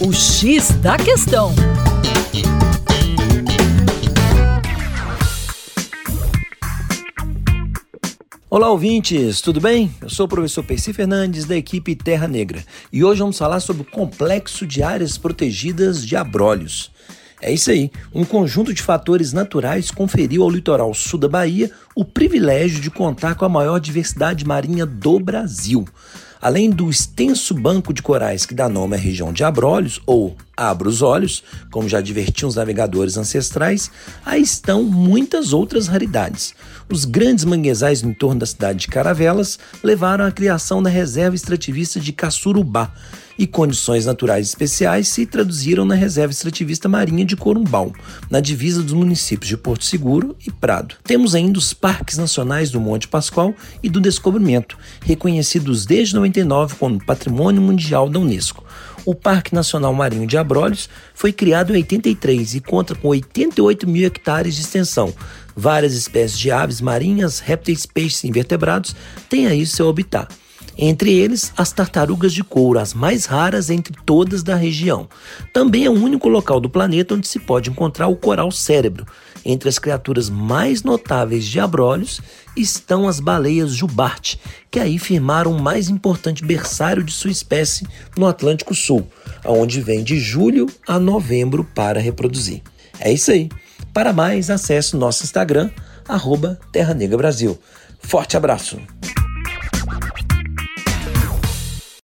O X da Questão. Olá, ouvintes, tudo bem? Eu sou o professor Percy Fernandes, da equipe Terra Negra, e hoje vamos falar sobre o complexo de áreas protegidas de abrolhos. É isso aí, um conjunto de fatores naturais conferiu ao litoral sul da Bahia o privilégio de contar com a maior diversidade marinha do Brasil. Além do extenso banco de corais que dá nome à região de Abrolhos, ou Abra os Olhos, como já divertiam os navegadores ancestrais, aí estão muitas outras raridades. Os grandes manguezais no entorno da cidade de Caravelas levaram à criação da reserva extrativista de Caçurubá, e condições naturais especiais se traduziram na Reserva Extrativista Marinha de Corumbau, na divisa dos municípios de Porto Seguro e Prado. Temos ainda os Parques Nacionais do Monte Pascoal e do Descobrimento, reconhecidos desde 99 como Patrimônio Mundial da Unesco. O Parque Nacional Marinho de Abrolhos foi criado em 83 e conta com 88 mil hectares de extensão. Várias espécies de aves marinhas, répteis, peixes e invertebrados têm aí seu habitat. Entre eles, as tartarugas de couro, as mais raras entre todas da região. Também é o único local do planeta onde se pode encontrar o coral cérebro. Entre as criaturas mais notáveis de Abrolhos estão as baleias jubarte, que aí firmaram o mais importante berçário de sua espécie no Atlântico Sul, aonde vem de julho a novembro para reproduzir. É isso aí. Para mais, acesse nosso Instagram, arroba Terra Negra Brasil. Forte abraço!